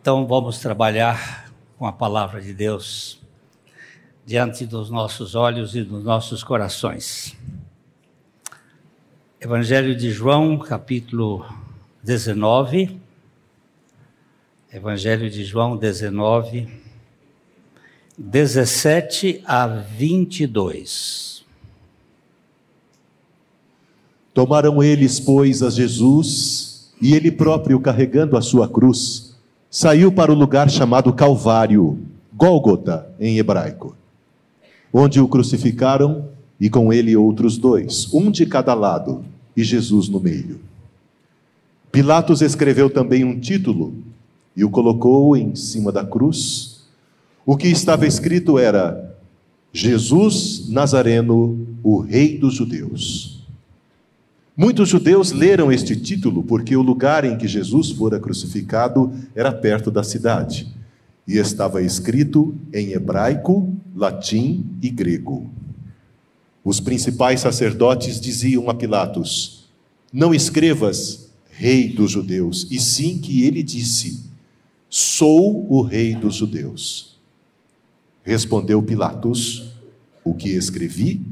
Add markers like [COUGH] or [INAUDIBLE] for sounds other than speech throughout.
Então vamos trabalhar com a palavra de Deus diante dos nossos olhos e dos nossos corações. Evangelho de João, capítulo 19. Evangelho de João 19, 17 a 22. Tomaram eles, pois, a Jesus, e ele próprio, carregando a sua cruz, saiu para o lugar chamado Calvário, Gólgota em hebraico, onde o crucificaram e com ele outros dois, um de cada lado, e Jesus no meio. Pilatos escreveu também um título e o colocou em cima da cruz. O que estava escrito era: Jesus Nazareno, o Rei dos Judeus. Muitos judeus leram este título porque o lugar em que Jesus fora crucificado era perto da cidade e estava escrito em hebraico, latim e grego. Os principais sacerdotes diziam a Pilatos: Não escrevas Rei dos Judeus, e sim que ele disse: Sou o Rei dos Judeus. Respondeu Pilatos: O que escrevi,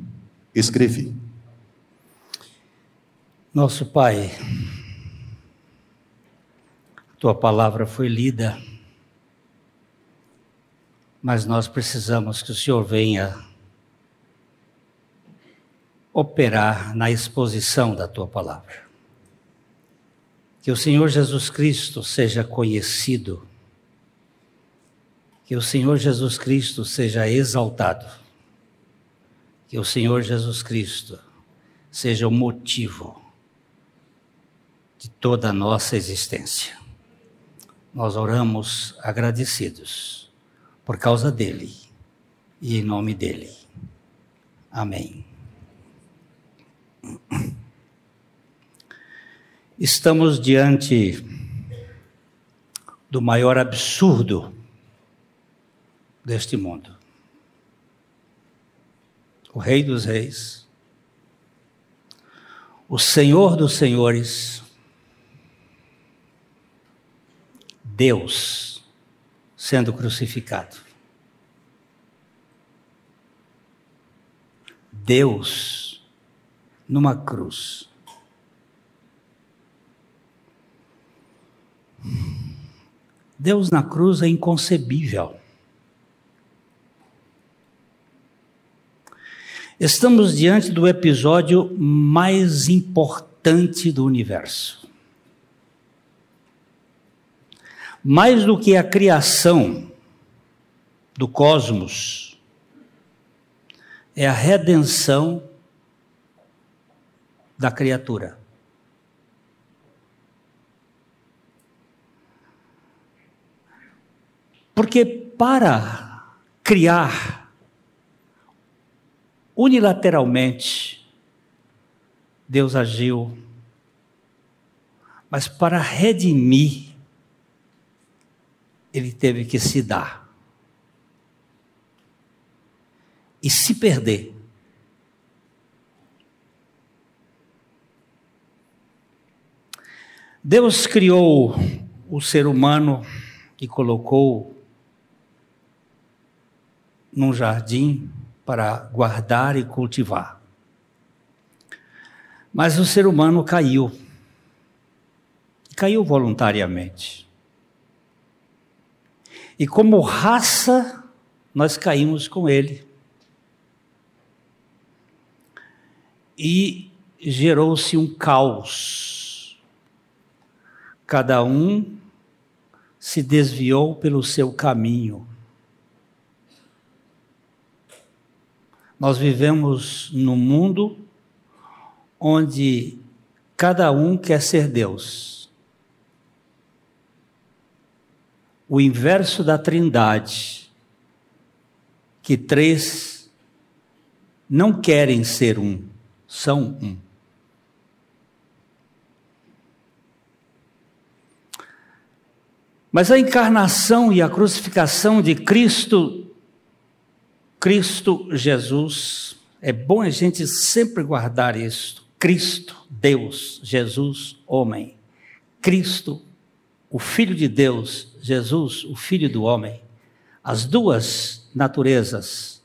escrevi. Nosso Pai, tua palavra foi lida, mas nós precisamos que o Senhor venha operar na exposição da tua palavra. Que o Senhor Jesus Cristo seja conhecido, que o Senhor Jesus Cristo seja exaltado, que o Senhor Jesus Cristo seja o motivo de toda a nossa existência. Nós oramos agradecidos por causa dele e em nome dele. Amém. Estamos diante do maior absurdo deste mundo. O Rei dos Reis, o Senhor dos Senhores, Deus sendo crucificado. Deus numa cruz. Deus na cruz é inconcebível. Estamos diante do episódio mais importante do universo. Mais do que a criação do cosmos, é a redenção da criatura. Porque para criar unilateralmente, Deus agiu, mas para redimir, ele teve que se dar. E se perder. Deus criou o ser humano e colocou num jardim para guardar e cultivar. Mas o ser humano caiu. Caiu voluntariamente. E como raça, nós caímos com ele. E gerou-se um caos. Cada um se desviou pelo seu caminho. Nós vivemos num mundo onde cada um quer ser Deus. O inverso da trindade, que três não querem ser um, são um. Mas a encarnação e a crucificação de Cristo, Cristo Jesus, é bom a gente sempre guardar isso. Cristo, Deus, Jesus, homem. Cristo, o Filho de Deus, Jesus, o Filho do homem, as duas naturezas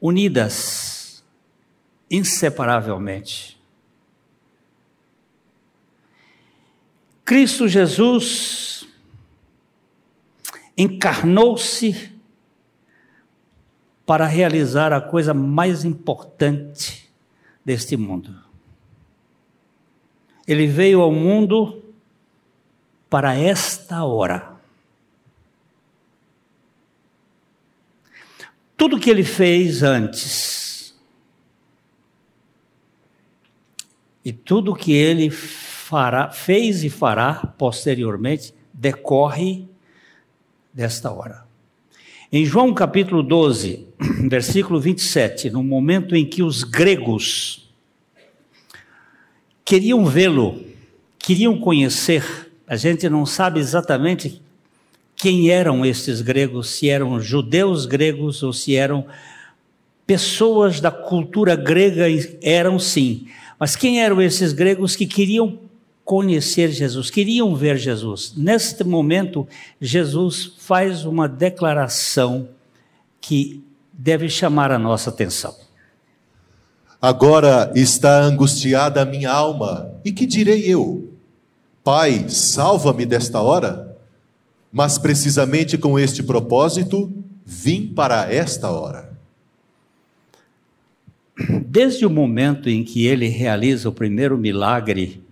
unidas inseparavelmente. Cristo Jesus encarnou-se para realizar a coisa mais importante deste mundo. Ele veio ao mundo para esta hora. Tudo que ele fez antes e tudo que ele fará, fez e fará posteriormente decorre desta hora. Em João capítulo 12, [CLEARS THROAT] versículo 27, no momento em que os gregos queriam vê-lo, queriam conhecer, a gente não sabe exatamente quem eram estes gregos, se eram judeus gregos ou se eram pessoas da cultura grega, eram sim. Mas quem eram esses gregos que queriam conhecer Jesus, queriam ver Jesus. Neste momento, Jesus faz uma declaração que deve chamar a nossa atenção. Agora está angustiada a minha alma, e que direi eu? Pai, salva-me desta hora? Mas precisamente com este propósito, vim para esta hora. Desde o momento em que ele realiza o primeiro milagre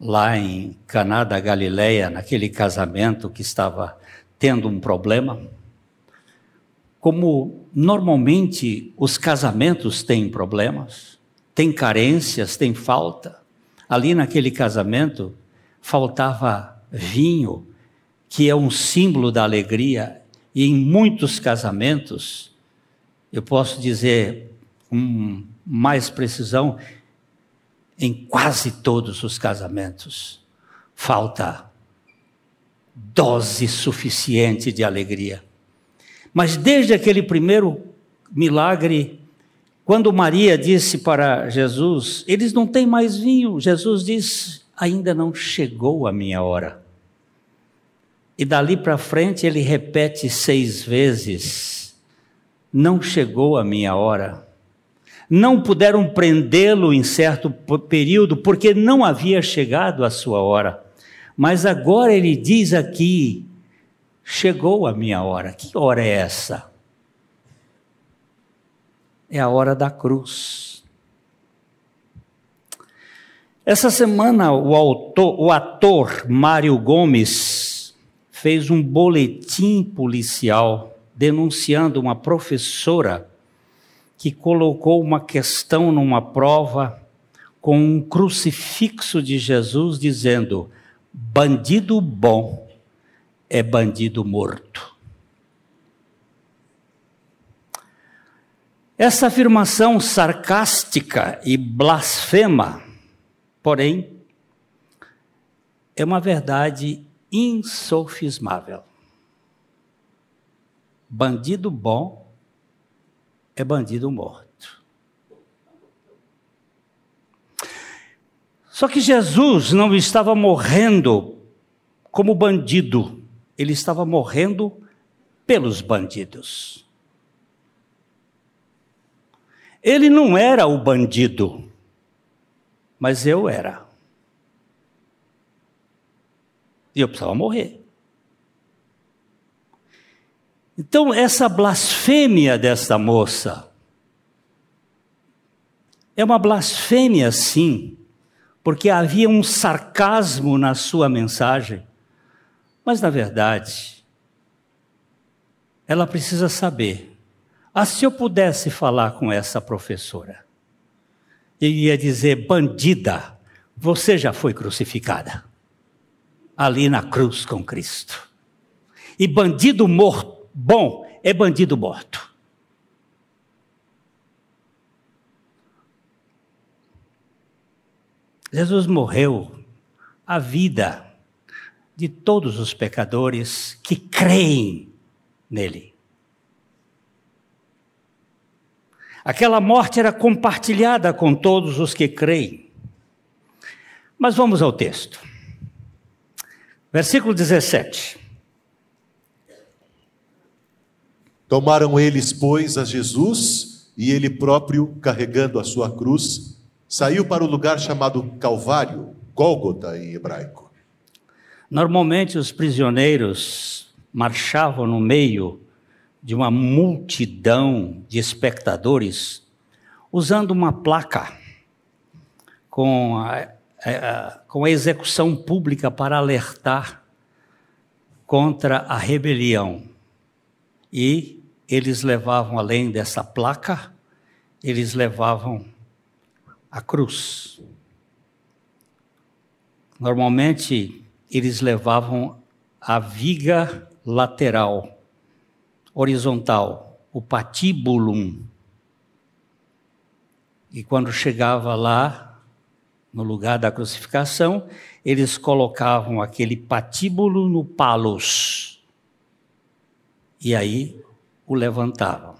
lá em Caná da Galileia, naquele casamento que estava tendo um problema, como normalmente os casamentos têm problemas, têm carências, têm falta. Ali naquele casamento faltava vinho, que é um símbolo da alegria, e em muitos casamentos, eu posso dizer com mais precisão, em quase todos os casamentos, falta dose suficiente de alegria. Mas desde aquele primeiro milagre, quando Maria disse para Jesus: Eles não têm mais vinho, Jesus disse: Ainda não chegou a minha hora. E dali para frente ele repete seis vezes: Não chegou a minha hora não puderam prendê-lo em certo período porque não havia chegado a sua hora. Mas agora ele diz aqui: chegou a minha hora. Que hora é essa? É a hora da cruz. Essa semana o, autor, o ator Mário Gomes fez um boletim policial denunciando uma professora que colocou uma questão numa prova com um crucifixo de Jesus dizendo: bandido bom é bandido morto. Essa afirmação sarcástica e blasfema, porém, é uma verdade insofismável. Bandido bom é bandido morto. Só que Jesus não estava morrendo como bandido, ele estava morrendo pelos bandidos. Ele não era o bandido, mas eu era. E eu precisava morrer. Então, essa blasfêmia desta moça é uma blasfêmia, sim, porque havia um sarcasmo na sua mensagem, mas, na verdade, ela precisa saber. Ah, se eu pudesse falar com essa professora, eu ia dizer: bandida, você já foi crucificada ali na cruz com Cristo. E bandido morto bom é bandido morto. Jesus morreu a vida de todos os pecadores que creem nele. Aquela morte era compartilhada com todos os que creem. Mas vamos ao texto. Versículo 17. Tomaram eles, pois, a Jesus, e ele próprio, carregando a sua cruz, saiu para o lugar chamado Calvário, Gólgota em hebraico. Normalmente os prisioneiros marchavam no meio de uma multidão de espectadores usando uma placa com a, a, com a execução pública para alertar contra a rebelião. E eles levavam, além dessa placa, eles levavam a cruz. Normalmente, eles levavam a viga lateral, horizontal, o patíbulum. E quando chegava lá, no lugar da crucificação, eles colocavam aquele patíbulo no palos. E aí o levantavam.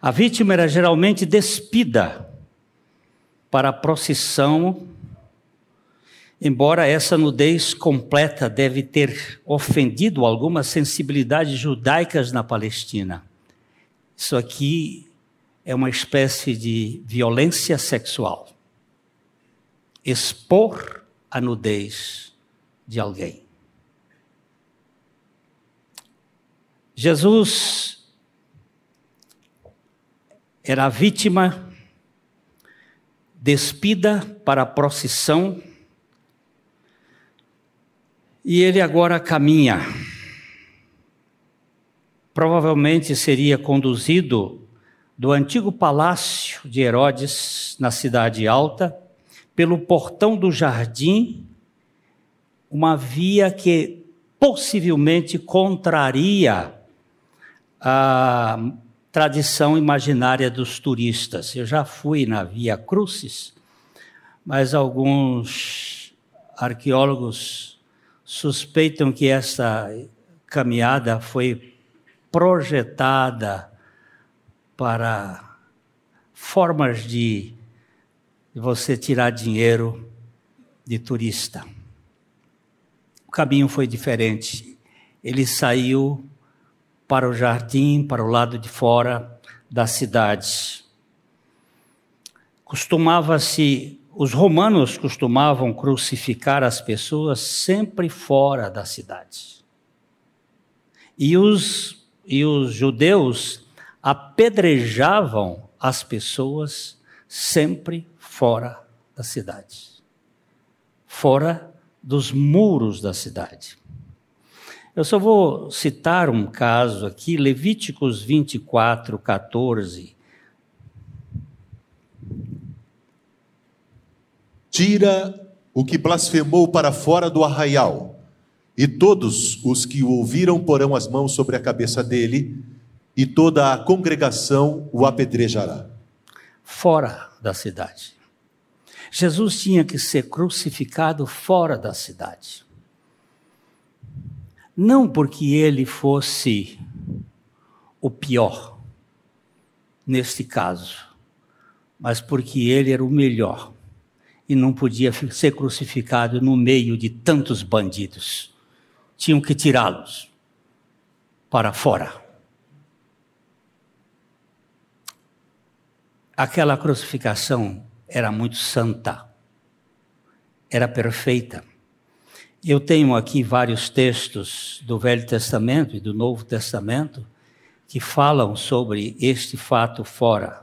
A vítima era geralmente despida para a procissão, embora essa nudez completa deve ter ofendido algumas sensibilidades judaicas na Palestina. Isso aqui é uma espécie de violência sexual. Expor a nudez de alguém. Jesus era vítima, despida para a procissão, e ele agora caminha. Provavelmente seria conduzido do antigo palácio de Herodes, na Cidade Alta, pelo portão do jardim, uma via que possivelmente contraria a tradição imaginária dos turistas. Eu já fui na Via Crucis, mas alguns arqueólogos suspeitam que essa caminhada foi projetada para formas de você tirar dinheiro de turista. O caminho foi diferente. Ele saiu para o jardim, para o lado de fora da cidade. Costumava-se, os romanos costumavam crucificar as pessoas sempre fora da cidade. E os, e os judeus apedrejavam as pessoas sempre fora da cidade, fora dos muros da cidade. Eu só vou citar um caso aqui, Levíticos 24, 14. Tira o que blasfemou para fora do arraial, e todos os que o ouviram porão as mãos sobre a cabeça dele, e toda a congregação o apedrejará. Fora da cidade. Jesus tinha que ser crucificado fora da cidade. Não porque ele fosse o pior, neste caso, mas porque ele era o melhor e não podia ser crucificado no meio de tantos bandidos. Tinham que tirá-los para fora. Aquela crucificação era muito santa, era perfeita. Eu tenho aqui vários textos do Velho Testamento e do Novo Testamento que falam sobre este fato fora.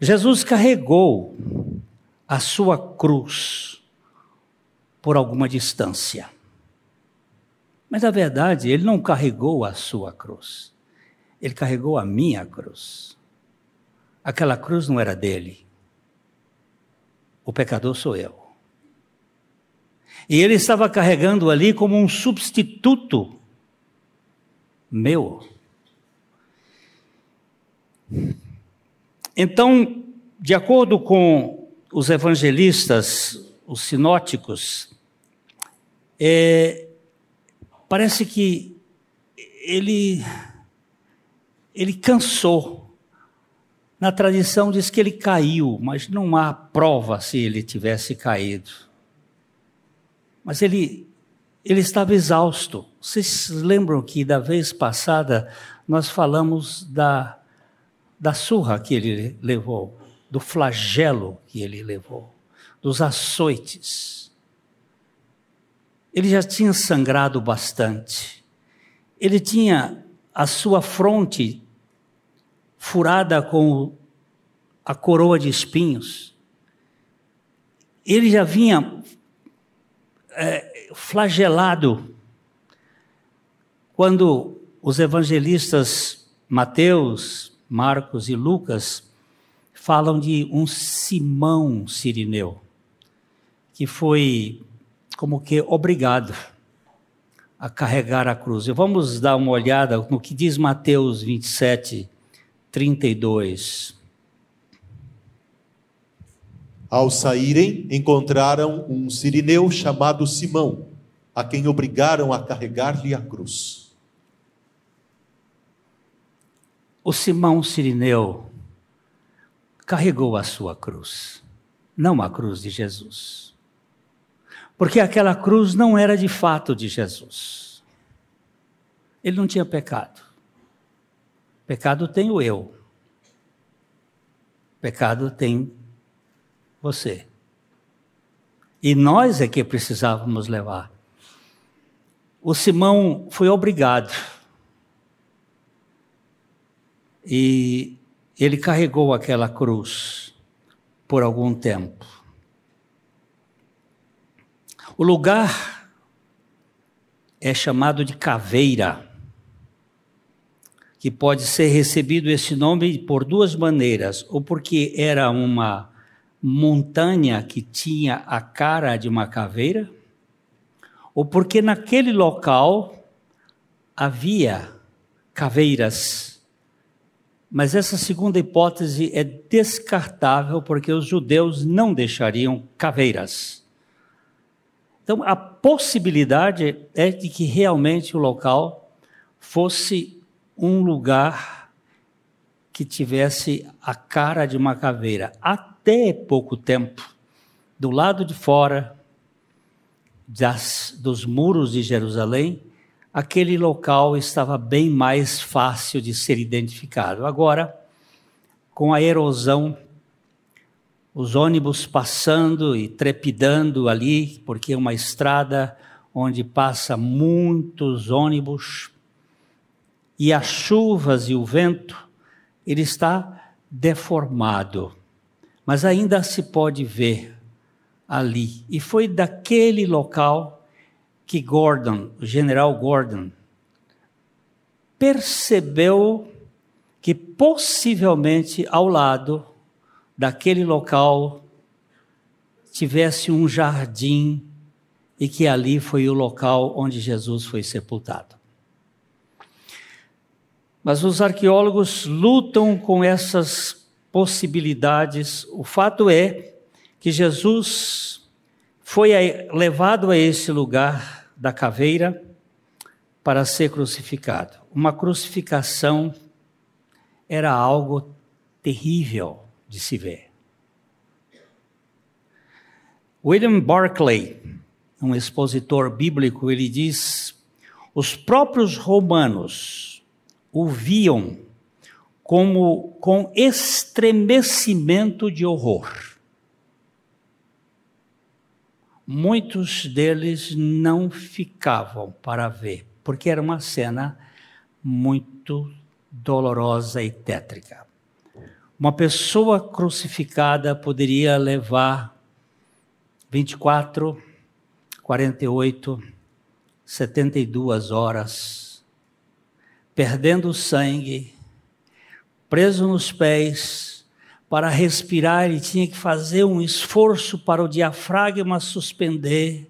Jesus carregou a sua cruz por alguma distância. Mas na verdade, ele não carregou a sua cruz. Ele carregou a minha cruz. Aquela cruz não era dele. O pecador sou eu. E ele estava carregando ali como um substituto meu. Então, de acordo com os evangelistas, os sinóticos, é, parece que ele, ele cansou. Na tradição diz que ele caiu, mas não há prova se ele tivesse caído. Mas ele, ele estava exausto. Vocês lembram que da vez passada nós falamos da, da surra que ele levou, do flagelo que ele levou, dos açoites. Ele já tinha sangrado bastante. Ele tinha a sua fronte furada com a coroa de espinhos. Ele já vinha é, flagelado. Quando os evangelistas Mateus, Marcos e Lucas falam de um Simão Sirineu, que foi como que obrigado a carregar a cruz. vamos dar uma olhada no que diz Mateus 27, 32. Ao saírem, encontraram um sirineu chamado Simão, a quem obrigaram a carregar-lhe a cruz. O Simão Sirineu carregou a sua cruz, não a cruz de Jesus. Porque aquela cruz não era de fato de Jesus. Ele não tinha pecado. Pecado tenho eu. Pecado tem você. E nós é que precisávamos levar. O Simão foi obrigado. E ele carregou aquela cruz por algum tempo. O lugar é chamado de caveira, que pode ser recebido esse nome por duas maneiras, ou porque era uma montanha que tinha a cara de uma caveira, ou porque naquele local havia caveiras. Mas essa segunda hipótese é descartável porque os judeus não deixariam caveiras. Então, a possibilidade é de que realmente o local fosse um lugar que tivesse a cara de uma caveira. Até pouco tempo, do lado de fora das, dos muros de Jerusalém, aquele local estava bem mais fácil de ser identificado. Agora, com a erosão, os ônibus passando e trepidando ali, porque é uma estrada onde passa muitos ônibus, e as chuvas e o vento, ele está deformado mas ainda se pode ver ali. E foi daquele local que Gordon, o general Gordon, percebeu que possivelmente ao lado daquele local tivesse um jardim e que ali foi o local onde Jesus foi sepultado. Mas os arqueólogos lutam com essas possibilidades. O fato é que Jesus foi levado a esse lugar da caveira para ser crucificado. Uma crucificação era algo terrível de se ver. William Barclay, um expositor bíblico, ele diz: os próprios romanos o viam como com estremecimento de horror. Muitos deles não ficavam para ver, porque era uma cena muito dolorosa e tétrica. Uma pessoa crucificada poderia levar 24, 48, 72 horas, perdendo sangue, preso nos pés, para respirar, ele tinha que fazer um esforço para o diafragma suspender.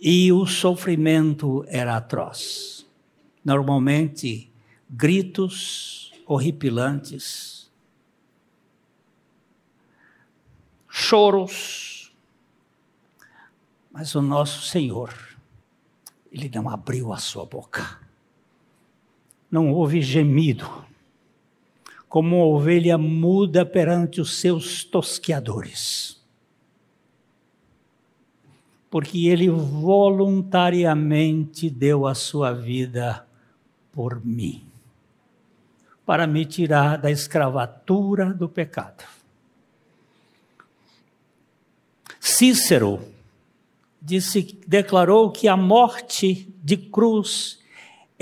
E o sofrimento era atroz. Normalmente, gritos horripilantes, choros. Mas o nosso Senhor, Ele não abriu a sua boca não houve gemido, como uma ovelha muda perante os seus tosqueadores. porque ele voluntariamente deu a sua vida por mim, para me tirar da escravatura do pecado. Cícero disse, declarou que a morte de cruz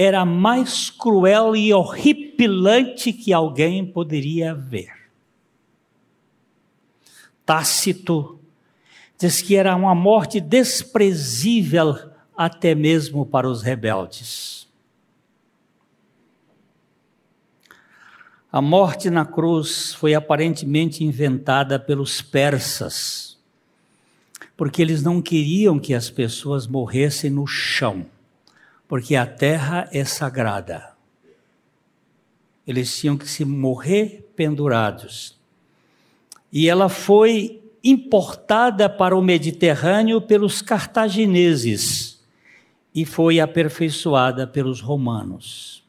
era mais cruel e horripilante que alguém poderia ver. Tácito diz que era uma morte desprezível até mesmo para os rebeldes. A morte na cruz foi aparentemente inventada pelos persas, porque eles não queriam que as pessoas morressem no chão, porque a terra é sagrada. Eles tinham que se morrer pendurados. E ela foi importada para o Mediterrâneo pelos cartagineses e foi aperfeiçoada pelos romanos.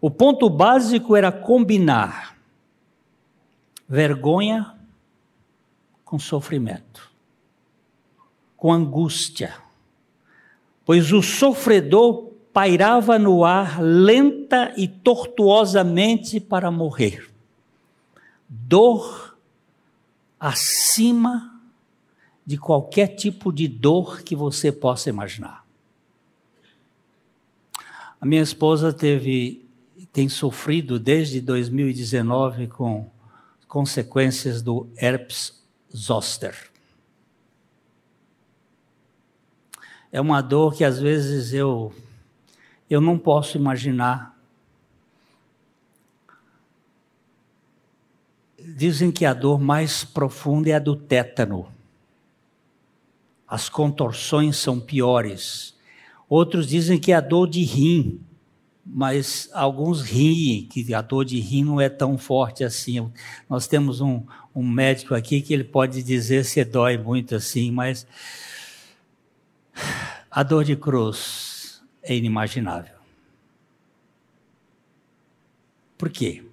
O ponto básico era combinar vergonha com sofrimento, com angústia, pois o sofredor pairava no ar lenta e tortuosamente para morrer. Dor acima de qualquer tipo de dor que você possa imaginar. A minha esposa teve tem sofrido desde 2019 com consequências do herpes zoster. É uma dor que às vezes eu eu não posso imaginar Dizem que a dor mais profunda é a do tétano. As contorções são piores. Outros dizem que é a dor de rim, mas alguns riem que a dor de rim não é tão forte assim. Nós temos um, um médico aqui que ele pode dizer se dói muito assim, mas a dor de cruz é inimaginável. Por quê?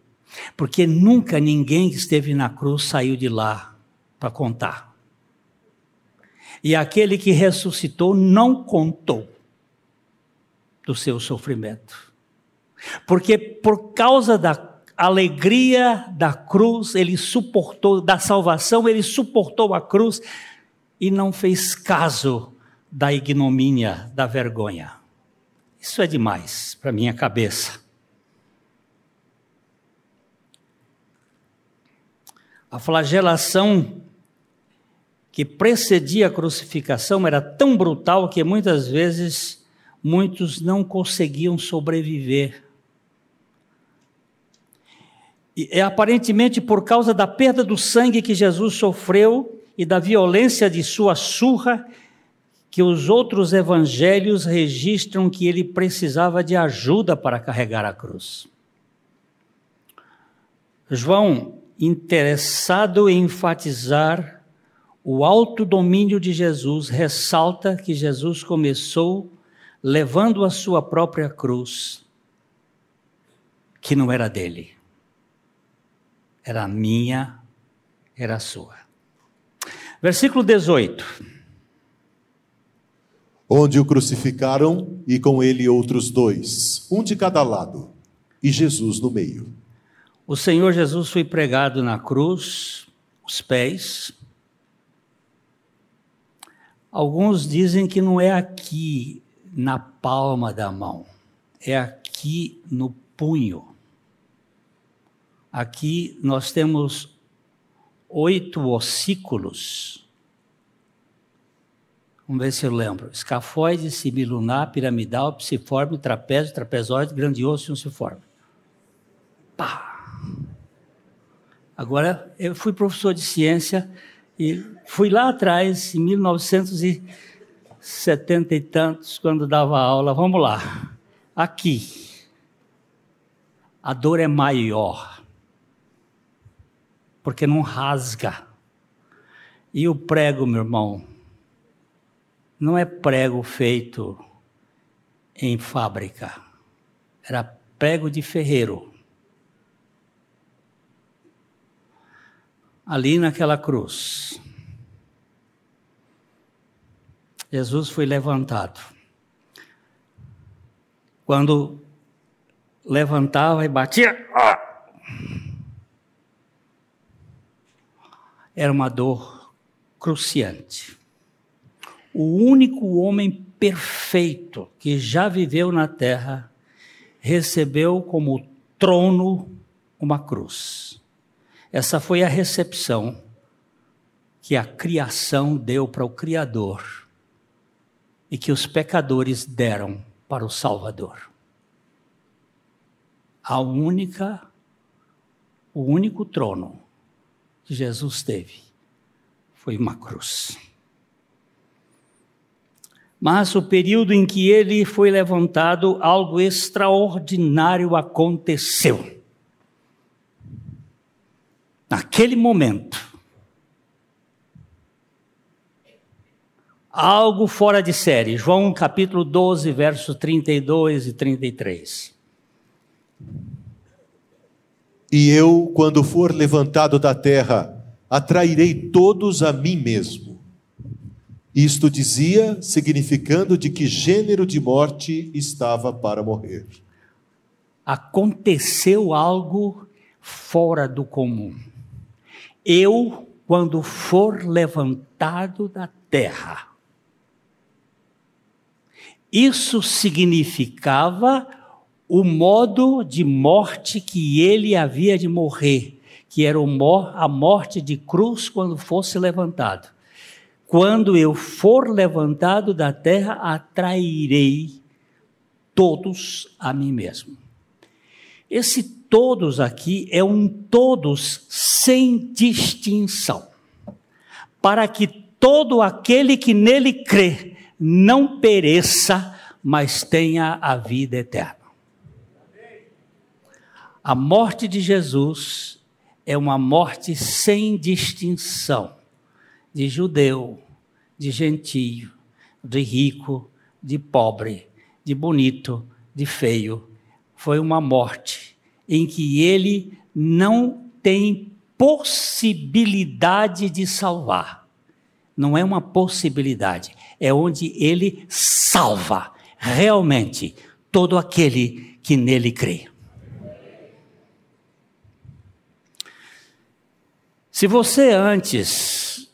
Porque nunca ninguém que esteve na cruz saiu de lá para contar. E aquele que ressuscitou não contou do seu sofrimento. Porque por causa da alegria da cruz, ele suportou, da salvação, ele suportou a cruz e não fez caso da ignomínia, da vergonha. Isso é demais para minha cabeça. A flagelação que precedia a crucificação era tão brutal que muitas vezes muitos não conseguiam sobreviver. E é aparentemente por causa da perda do sangue que Jesus sofreu e da violência de sua surra que os outros evangelhos registram que ele precisava de ajuda para carregar a cruz. João interessado em enfatizar o alto domínio de Jesus, ressalta que Jesus começou levando a sua própria cruz, que não era dele, era minha, era sua. Versículo 18. Onde o crucificaram e com ele outros dois, um de cada lado, e Jesus no meio. O Senhor Jesus foi pregado na cruz, os pés. Alguns dizem que não é aqui na palma da mão, é aqui no punho. Aqui nós temos oito ossículos. Vamos ver se eu lembro. Escafoide, semilunar, piramidal, psiforme, trapézio, trapezoide, grandioso e unciforme. Pá! Agora, eu fui professor de ciência e fui lá atrás, em 1970 e tantos, quando dava aula. Vamos lá. Aqui. A dor é maior. Porque não rasga. E o prego, meu irmão, não é prego feito em fábrica. Era prego de ferreiro. ali naquela cruz. Jesus foi levantado. Quando levantava e batia, era uma dor cruciante. O único homem perfeito que já viveu na terra recebeu como trono uma cruz. Essa foi a recepção que a criação deu para o Criador e que os pecadores deram para o Salvador. A única, o único trono que Jesus teve foi uma cruz. Mas o período em que ele foi levantado, algo extraordinário aconteceu. Naquele momento, algo fora de série. João capítulo 12, versos 32 e 33. E eu, quando for levantado da terra, atrairei todos a mim mesmo. Isto dizia, significando de que gênero de morte estava para morrer. Aconteceu algo fora do comum. Eu, quando for levantado da terra, isso significava o modo de morte que ele havia de morrer, que era a morte de cruz quando fosse levantado. Quando eu for levantado da terra, atrairei todos a mim mesmo. Esse todos aqui é um todos sem distinção, para que todo aquele que nele crê não pereça, mas tenha a vida eterna. A morte de Jesus é uma morte sem distinção de judeu, de gentio, de rico, de pobre, de bonito, de feio. Foi uma morte em que ele não tem possibilidade de salvar. Não é uma possibilidade, é onde ele salva realmente todo aquele que nele crê. Se você antes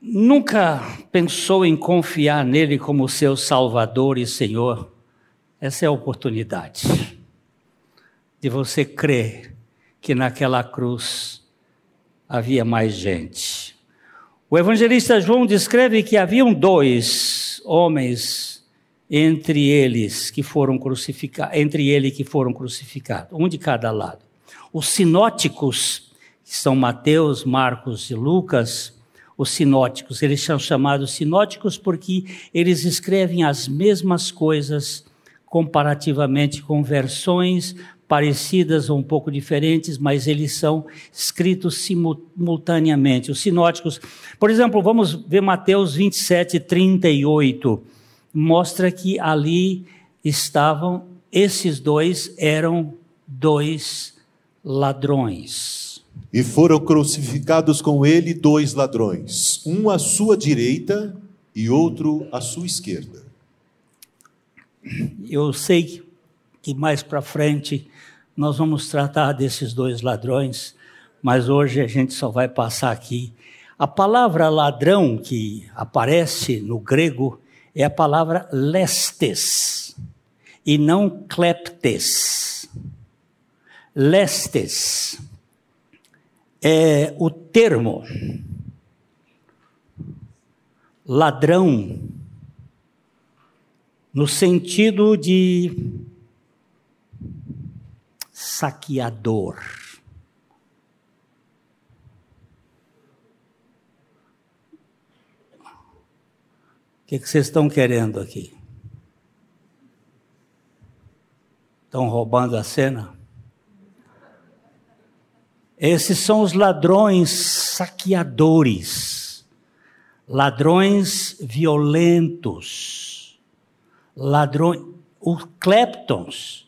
nunca pensou em confiar nele como seu Salvador e Senhor, essa é a oportunidade de você crer que naquela cruz havia mais gente o evangelista João descreve que haviam dois homens entre eles que foram crucificados, entre ele que foram crucificados, um de cada lado. Os sinóticos, que são Mateus, Marcos e Lucas, os sinóticos, eles são chamados sinóticos porque eles escrevem as mesmas coisas comparativamente com versões parecidas ou um pouco diferentes, mas eles são escritos simultaneamente. Os sinóticos, por exemplo, vamos ver Mateus 27, 38, mostra que ali estavam, esses dois eram dois ladrões. E foram crucificados com ele dois ladrões, um à sua direita e outro à sua esquerda. Eu sei que mais para frente nós vamos tratar desses dois ladrões, mas hoje a gente só vai passar aqui. A palavra ladrão que aparece no grego é a palavra lestes e não kleptes. Lestes é o termo ladrão no sentido de saqueador. O que, que vocês estão querendo aqui? Estão roubando a cena? Esses são os ladrões saqueadores, ladrões violentos, ladrões, os kleptons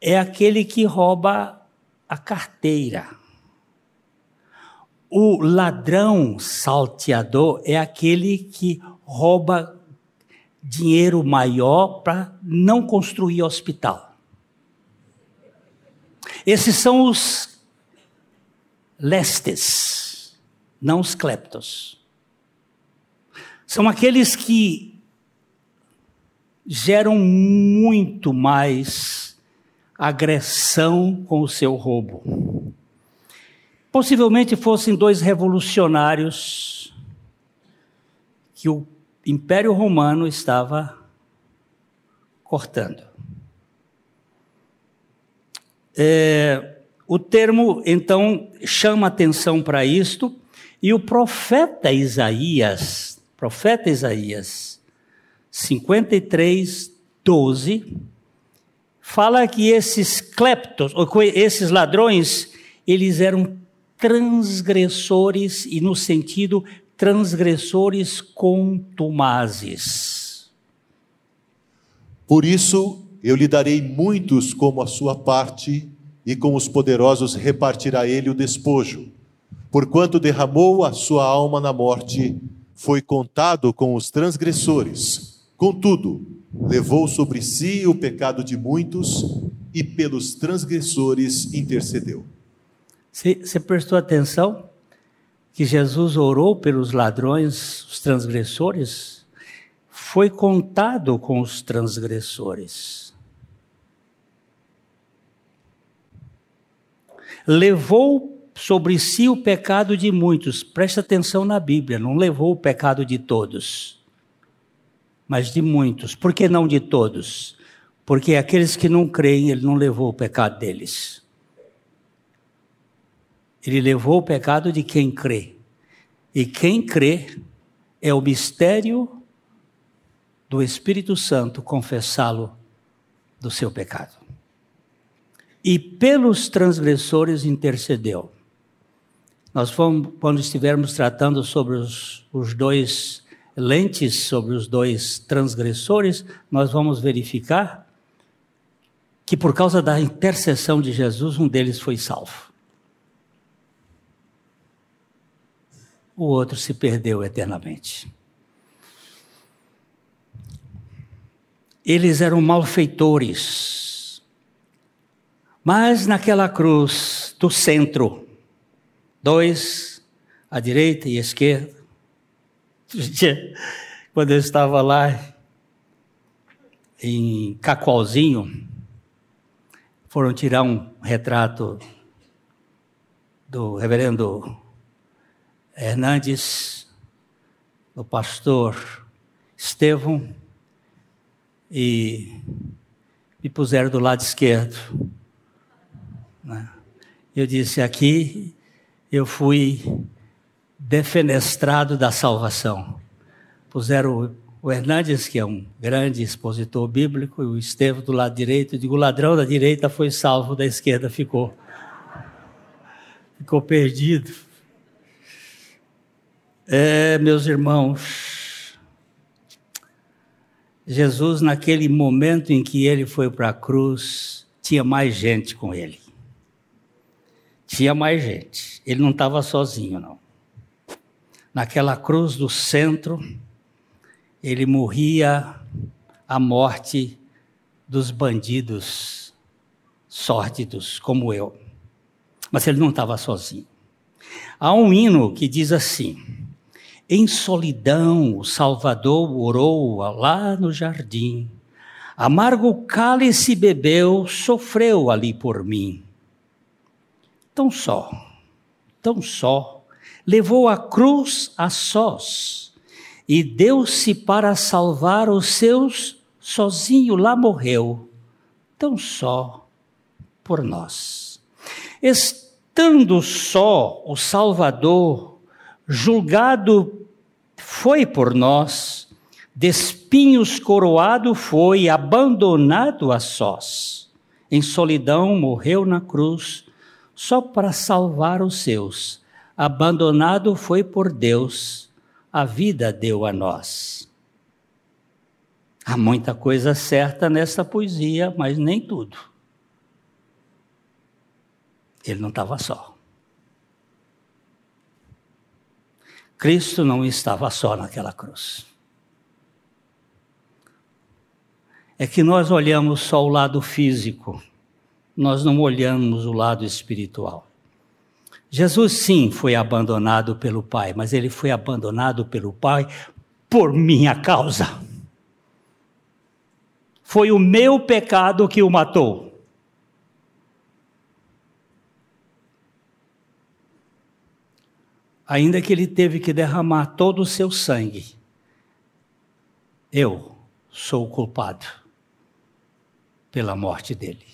é aquele que rouba a carteira. O ladrão salteador é aquele que rouba dinheiro maior para não construir hospital. Esses são os lestes, não os cleptos. São aqueles que geram muito mais agressão com o seu roubo. Possivelmente fossem dois revolucionários que o Império Romano estava cortando. É, o termo, então, chama atenção para isto, e o profeta Isaías, profeta Isaías, 53, 12, fala que esses cleptos, esses ladrões, eles eram transgressores, e no sentido transgressores contumazes. Por isso eu lhe darei muitos como a sua parte, e com os poderosos repartirá ele o despojo. Porquanto derramou a sua alma na morte, foi contado com os transgressores. Contudo, levou sobre si o pecado de muitos e pelos transgressores intercedeu. Você prestou atenção? que Jesus orou pelos ladrões, os transgressores, foi contado com os transgressores. Levou sobre si o pecado de muitos. Presta atenção na Bíblia, não levou o pecado de todos, mas de muitos. Por que não de todos? Porque aqueles que não creem, ele não levou o pecado deles. Ele levou o pecado de quem crê. E quem crê é o mistério do Espírito Santo confessá-lo do seu pecado. E pelos transgressores intercedeu. Nós vamos, quando estivermos tratando sobre os, os dois lentes, sobre os dois transgressores, nós vamos verificar que por causa da intercessão de Jesus, um deles foi salvo. o outro se perdeu eternamente. Eles eram malfeitores, mas naquela cruz do centro, dois à direita e à esquerda, [LAUGHS] quando eu estava lá em Cacoalzinho, foram tirar um retrato do reverendo Hernandes, o pastor Estevão, e me puseram do lado esquerdo. Né? Eu disse: aqui eu fui defenestrado da salvação. Puseram o Hernandes, que é um grande expositor bíblico, e o Estevão do lado direito. Eu digo: o ladrão da direita foi salvo, da esquerda ficou. Ficou perdido. É, meus irmãos, Jesus, naquele momento em que ele foi para a cruz, tinha mais gente com ele. Tinha mais gente. Ele não estava sozinho, não. Naquela cruz do centro, ele morria a morte dos bandidos sórdidos, como eu. Mas ele não estava sozinho. Há um hino que diz assim: em solidão, o Salvador orou lá no jardim. Amargo cálice bebeu, sofreu ali por mim. Tão só, tão só, levou a cruz a sós e deu-se para salvar os seus, sozinho lá morreu, tão só por nós. Estando só o Salvador, julgado foi por nós, de espinhos coroado foi, abandonado a sós. Em solidão morreu na cruz, só para salvar os seus. Abandonado foi por Deus, a vida deu a nós. Há muita coisa certa nessa poesia, mas nem tudo. Ele não estava só. Cristo não estava só naquela cruz. É que nós olhamos só o lado físico, nós não olhamos o lado espiritual. Jesus, sim, foi abandonado pelo Pai, mas ele foi abandonado pelo Pai por minha causa. Foi o meu pecado que o matou. Ainda que ele teve que derramar todo o seu sangue, eu sou o culpado pela morte dele.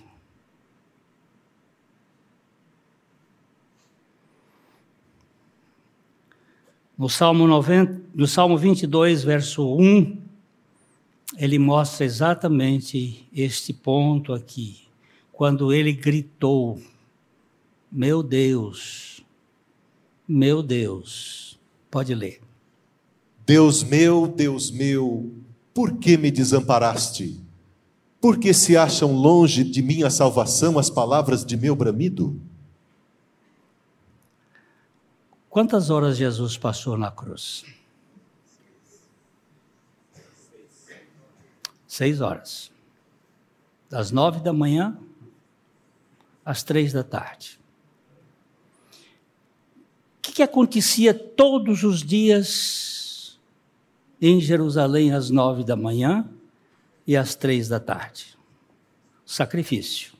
No Salmo, 90, no Salmo 22, verso 1, ele mostra exatamente este ponto aqui. Quando ele gritou: Meu Deus, meu Deus. Pode ler. Deus meu, Deus meu, por que me desamparaste? Por que se acham longe de minha salvação as palavras de meu bramido? Quantas horas Jesus passou na cruz? Seis horas. Das nove da manhã às três da tarde. O que, que acontecia todos os dias em Jerusalém às nove da manhã e às três da tarde? Sacrifício.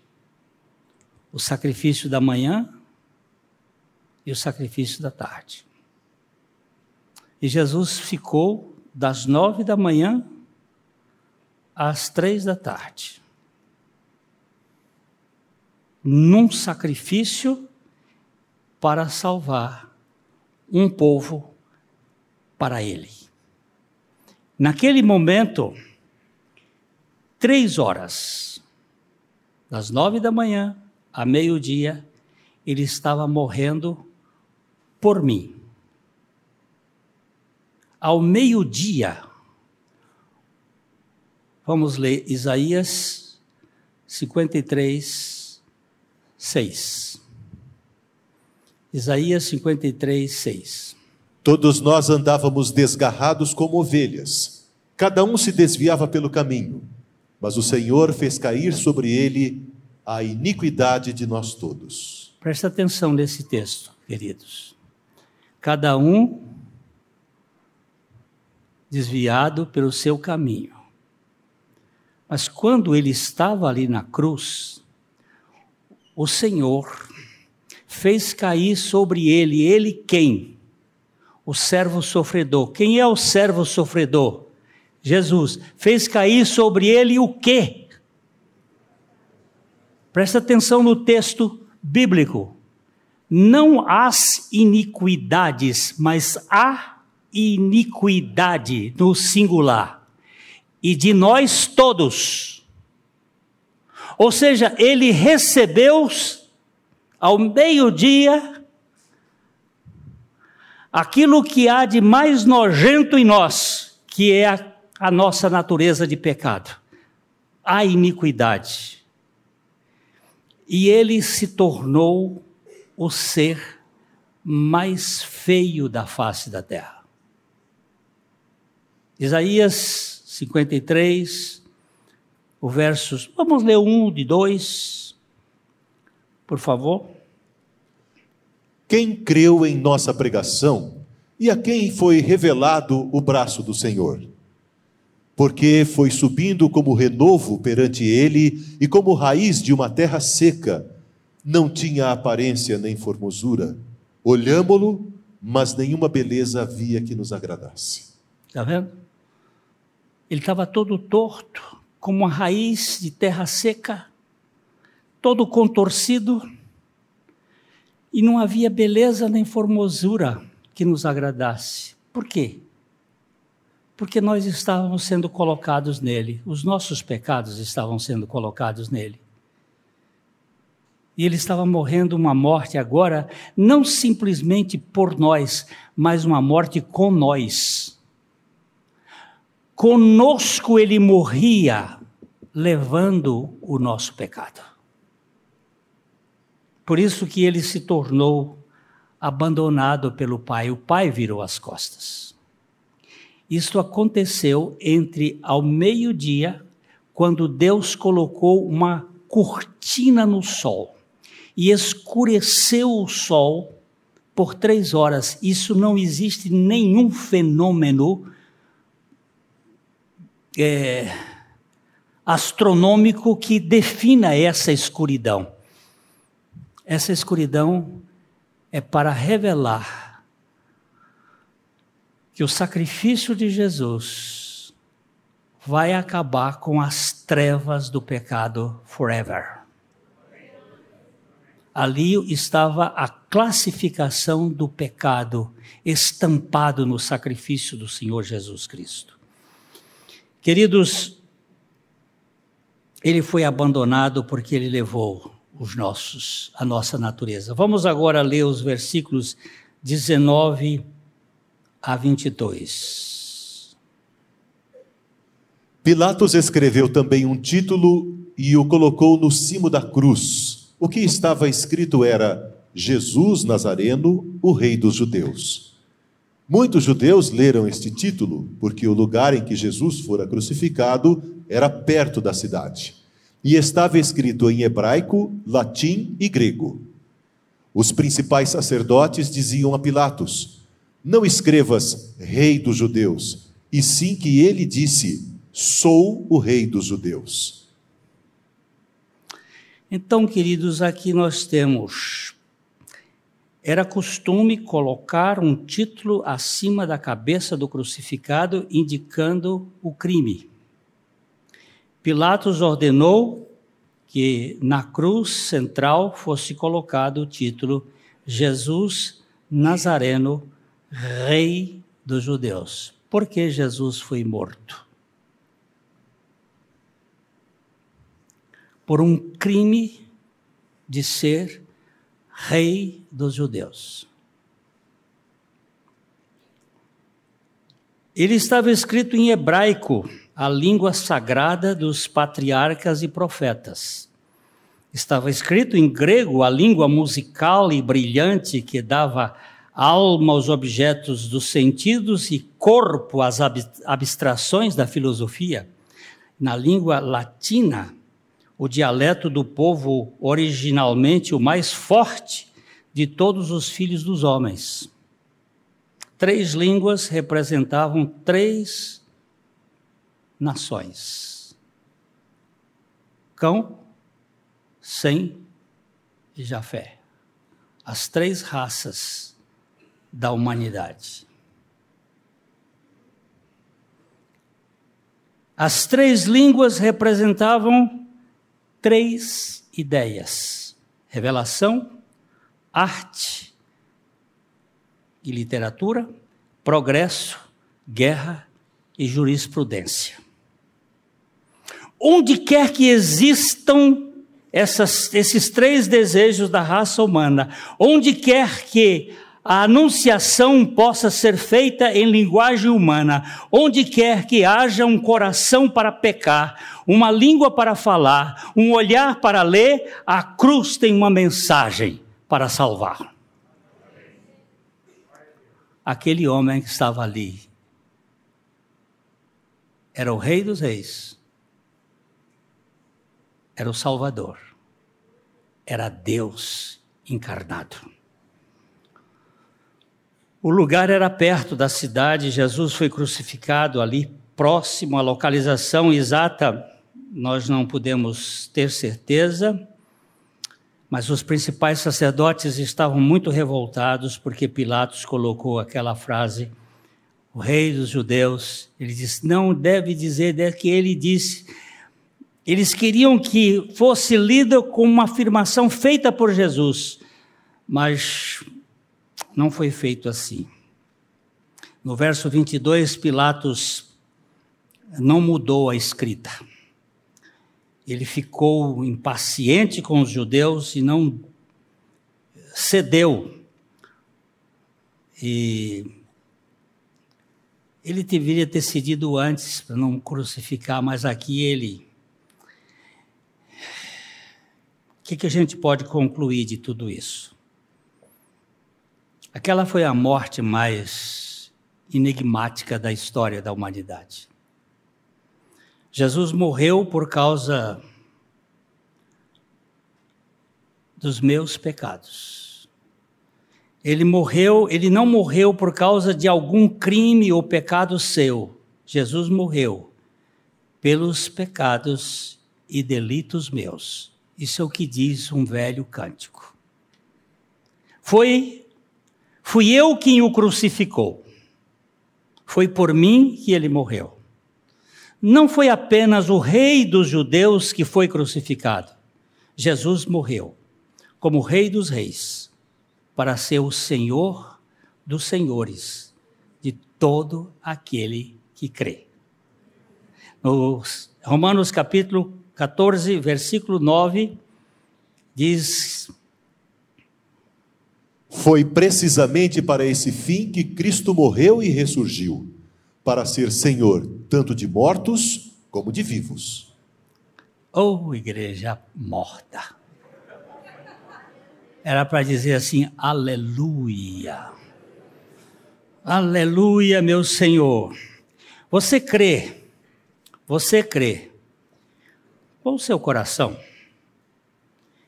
O sacrifício da manhã e o sacrifício da tarde. E Jesus ficou das nove da manhã às três da tarde, num sacrifício para salvar um povo para ele. Naquele momento, três horas, das nove da manhã a meio-dia, ele estava morrendo por mim. Ao meio-dia, vamos ler Isaías 53, 6. Isaías 53, 6. Todos nós andávamos desgarrados como ovelhas, cada um se desviava pelo caminho, mas o Senhor fez cair sobre ele a iniquidade de nós todos. Presta atenção nesse texto, queridos cada um desviado pelo seu caminho. Mas quando ele estava ali na cruz, o Senhor fez cair sobre ele, ele quem? O servo sofredor. Quem é o servo sofredor? Jesus. Fez cair sobre ele o quê? Presta atenção no texto bíblico não as iniquidades, mas a iniquidade no singular, e de nós todos. Ou seja, ele recebeu ao meio-dia aquilo que há de mais nojento em nós, que é a, a nossa natureza de pecado, a iniquidade. E ele se tornou o ser mais feio da face da terra. Isaías 53, o versos. Vamos ler um de dois, por favor. Quem creu em nossa pregação e a quem foi revelado o braço do Senhor? Porque foi subindo como renovo perante ele e como raiz de uma terra seca não tinha aparência nem formosura. Olhámo-lo, mas nenhuma beleza havia que nos agradasse. Está vendo? Ele estava todo torto, como uma raiz de terra seca, todo contorcido, e não havia beleza nem formosura que nos agradasse. Por quê? Porque nós estávamos sendo colocados nele, os nossos pecados estavam sendo colocados nele. E ele estava morrendo uma morte agora, não simplesmente por nós, mas uma morte com nós. Conosco ele morria, levando o nosso pecado. Por isso que ele se tornou abandonado pelo pai. O pai virou as costas. Isto aconteceu entre ao meio-dia, quando Deus colocou uma cortina no sol e escureceu o sol por três horas. Isso não existe nenhum fenômeno é, astronômico que defina essa escuridão. Essa escuridão é para revelar que o sacrifício de Jesus vai acabar com as trevas do pecado forever. Ali estava a classificação do pecado estampado no sacrifício do Senhor Jesus Cristo. Queridos, ele foi abandonado porque ele levou os nossos, a nossa natureza. Vamos agora ler os versículos 19 a 22. Pilatos escreveu também um título e o colocou no cimo da cruz. O que estava escrito era: Jesus Nazareno, o Rei dos Judeus. Muitos judeus leram este título porque o lugar em que Jesus fora crucificado era perto da cidade e estava escrito em hebraico, latim e grego. Os principais sacerdotes diziam a Pilatos: Não escrevas Rei dos Judeus, e sim que ele disse: Sou o Rei dos Judeus. Então, queridos, aqui nós temos. Era costume colocar um título acima da cabeça do crucificado, indicando o crime. Pilatos ordenou que na cruz central fosse colocado o título Jesus Nazareno, Rei dos Judeus. Por que Jesus foi morto? Por um crime de ser Rei dos Judeus. Ele estava escrito em hebraico, a língua sagrada dos patriarcas e profetas. Estava escrito em grego, a língua musical e brilhante que dava alma aos objetos dos sentidos e corpo às abstrações da filosofia. Na língua latina, o dialeto do povo originalmente o mais forte de todos os filhos dos homens. Três línguas representavam três nações: Cão, Sem e Jafé. As três raças da humanidade. As três línguas representavam três ideias: revelação, arte e literatura, progresso, guerra e jurisprudência. Onde quer que existam essas, esses três desejos da raça humana, onde quer que a anunciação possa ser feita em linguagem humana, onde quer que haja um coração para pecar, uma língua para falar, um olhar para ler, a cruz tem uma mensagem para salvar. Aquele homem que estava ali era o Rei dos Reis era o Salvador, era Deus encarnado. O lugar era perto da cidade, Jesus foi crucificado ali, próximo à localização exata, nós não podemos ter certeza, mas os principais sacerdotes estavam muito revoltados porque Pilatos colocou aquela frase, o rei dos judeus, ele disse, não deve dizer que ele disse, eles queriam que fosse lido como uma afirmação feita por Jesus, mas não foi feito assim. No verso 22, Pilatos não mudou a escrita. Ele ficou impaciente com os judeus e não cedeu. E ele deveria ter cedido antes para não crucificar, mas aqui ele que, que a gente pode concluir de tudo isso? Aquela foi a morte mais enigmática da história da humanidade. Jesus morreu por causa dos meus pecados. Ele morreu, ele não morreu por causa de algum crime ou pecado seu. Jesus morreu pelos pecados e delitos meus. Isso é o que diz um velho cântico. Foi fui eu quem o crucificou. Foi por mim que ele morreu. Não foi apenas o rei dos judeus que foi crucificado. Jesus morreu como Rei dos Reis, para ser o Senhor dos Senhores de todo aquele que crê. No Romanos capítulo 14, versículo 9, diz: Foi precisamente para esse fim que Cristo morreu e ressurgiu, para ser Senhor tanto de mortos como de vivos. Oh, igreja morta era para dizer assim: Aleluia. Aleluia, meu Senhor. Você crê, você crê, com o seu coração,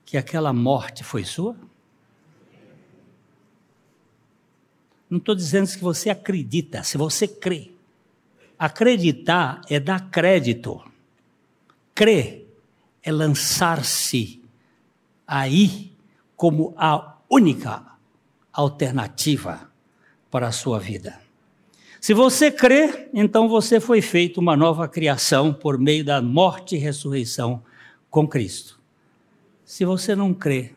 que aquela morte foi sua? Não estou dizendo que você acredita, se você crê. Acreditar é dar crédito. Crer é lançar-se aí como a única alternativa para a sua vida. Se você crê, então você foi feito uma nova criação por meio da morte e ressurreição com Cristo. Se você não crê,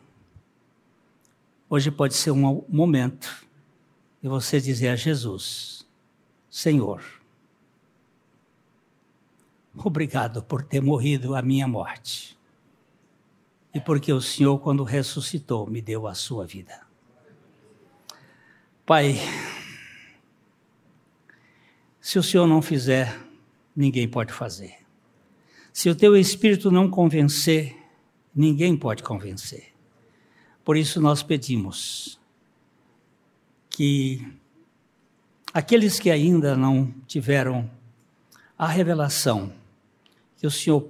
hoje pode ser um momento de você dizer a Jesus: Senhor, obrigado por ter morrido a minha morte e porque o Senhor, quando ressuscitou, me deu a sua vida. Pai, se o Senhor não fizer, ninguém pode fazer. Se o teu espírito não convencer, ninguém pode convencer. Por isso nós pedimos que aqueles que ainda não tiveram a revelação que o Senhor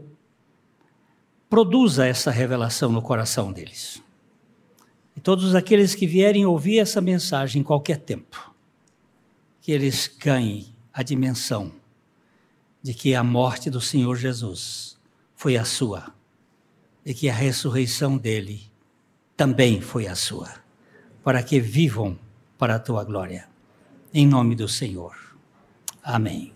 produza essa revelação no coração deles. E todos aqueles que vierem ouvir essa mensagem em qualquer tempo, que eles ganhem a dimensão de que a morte do Senhor Jesus foi a sua e que a ressurreição dele também foi a sua, para que vivam para a tua glória. Em nome do Senhor. Amém.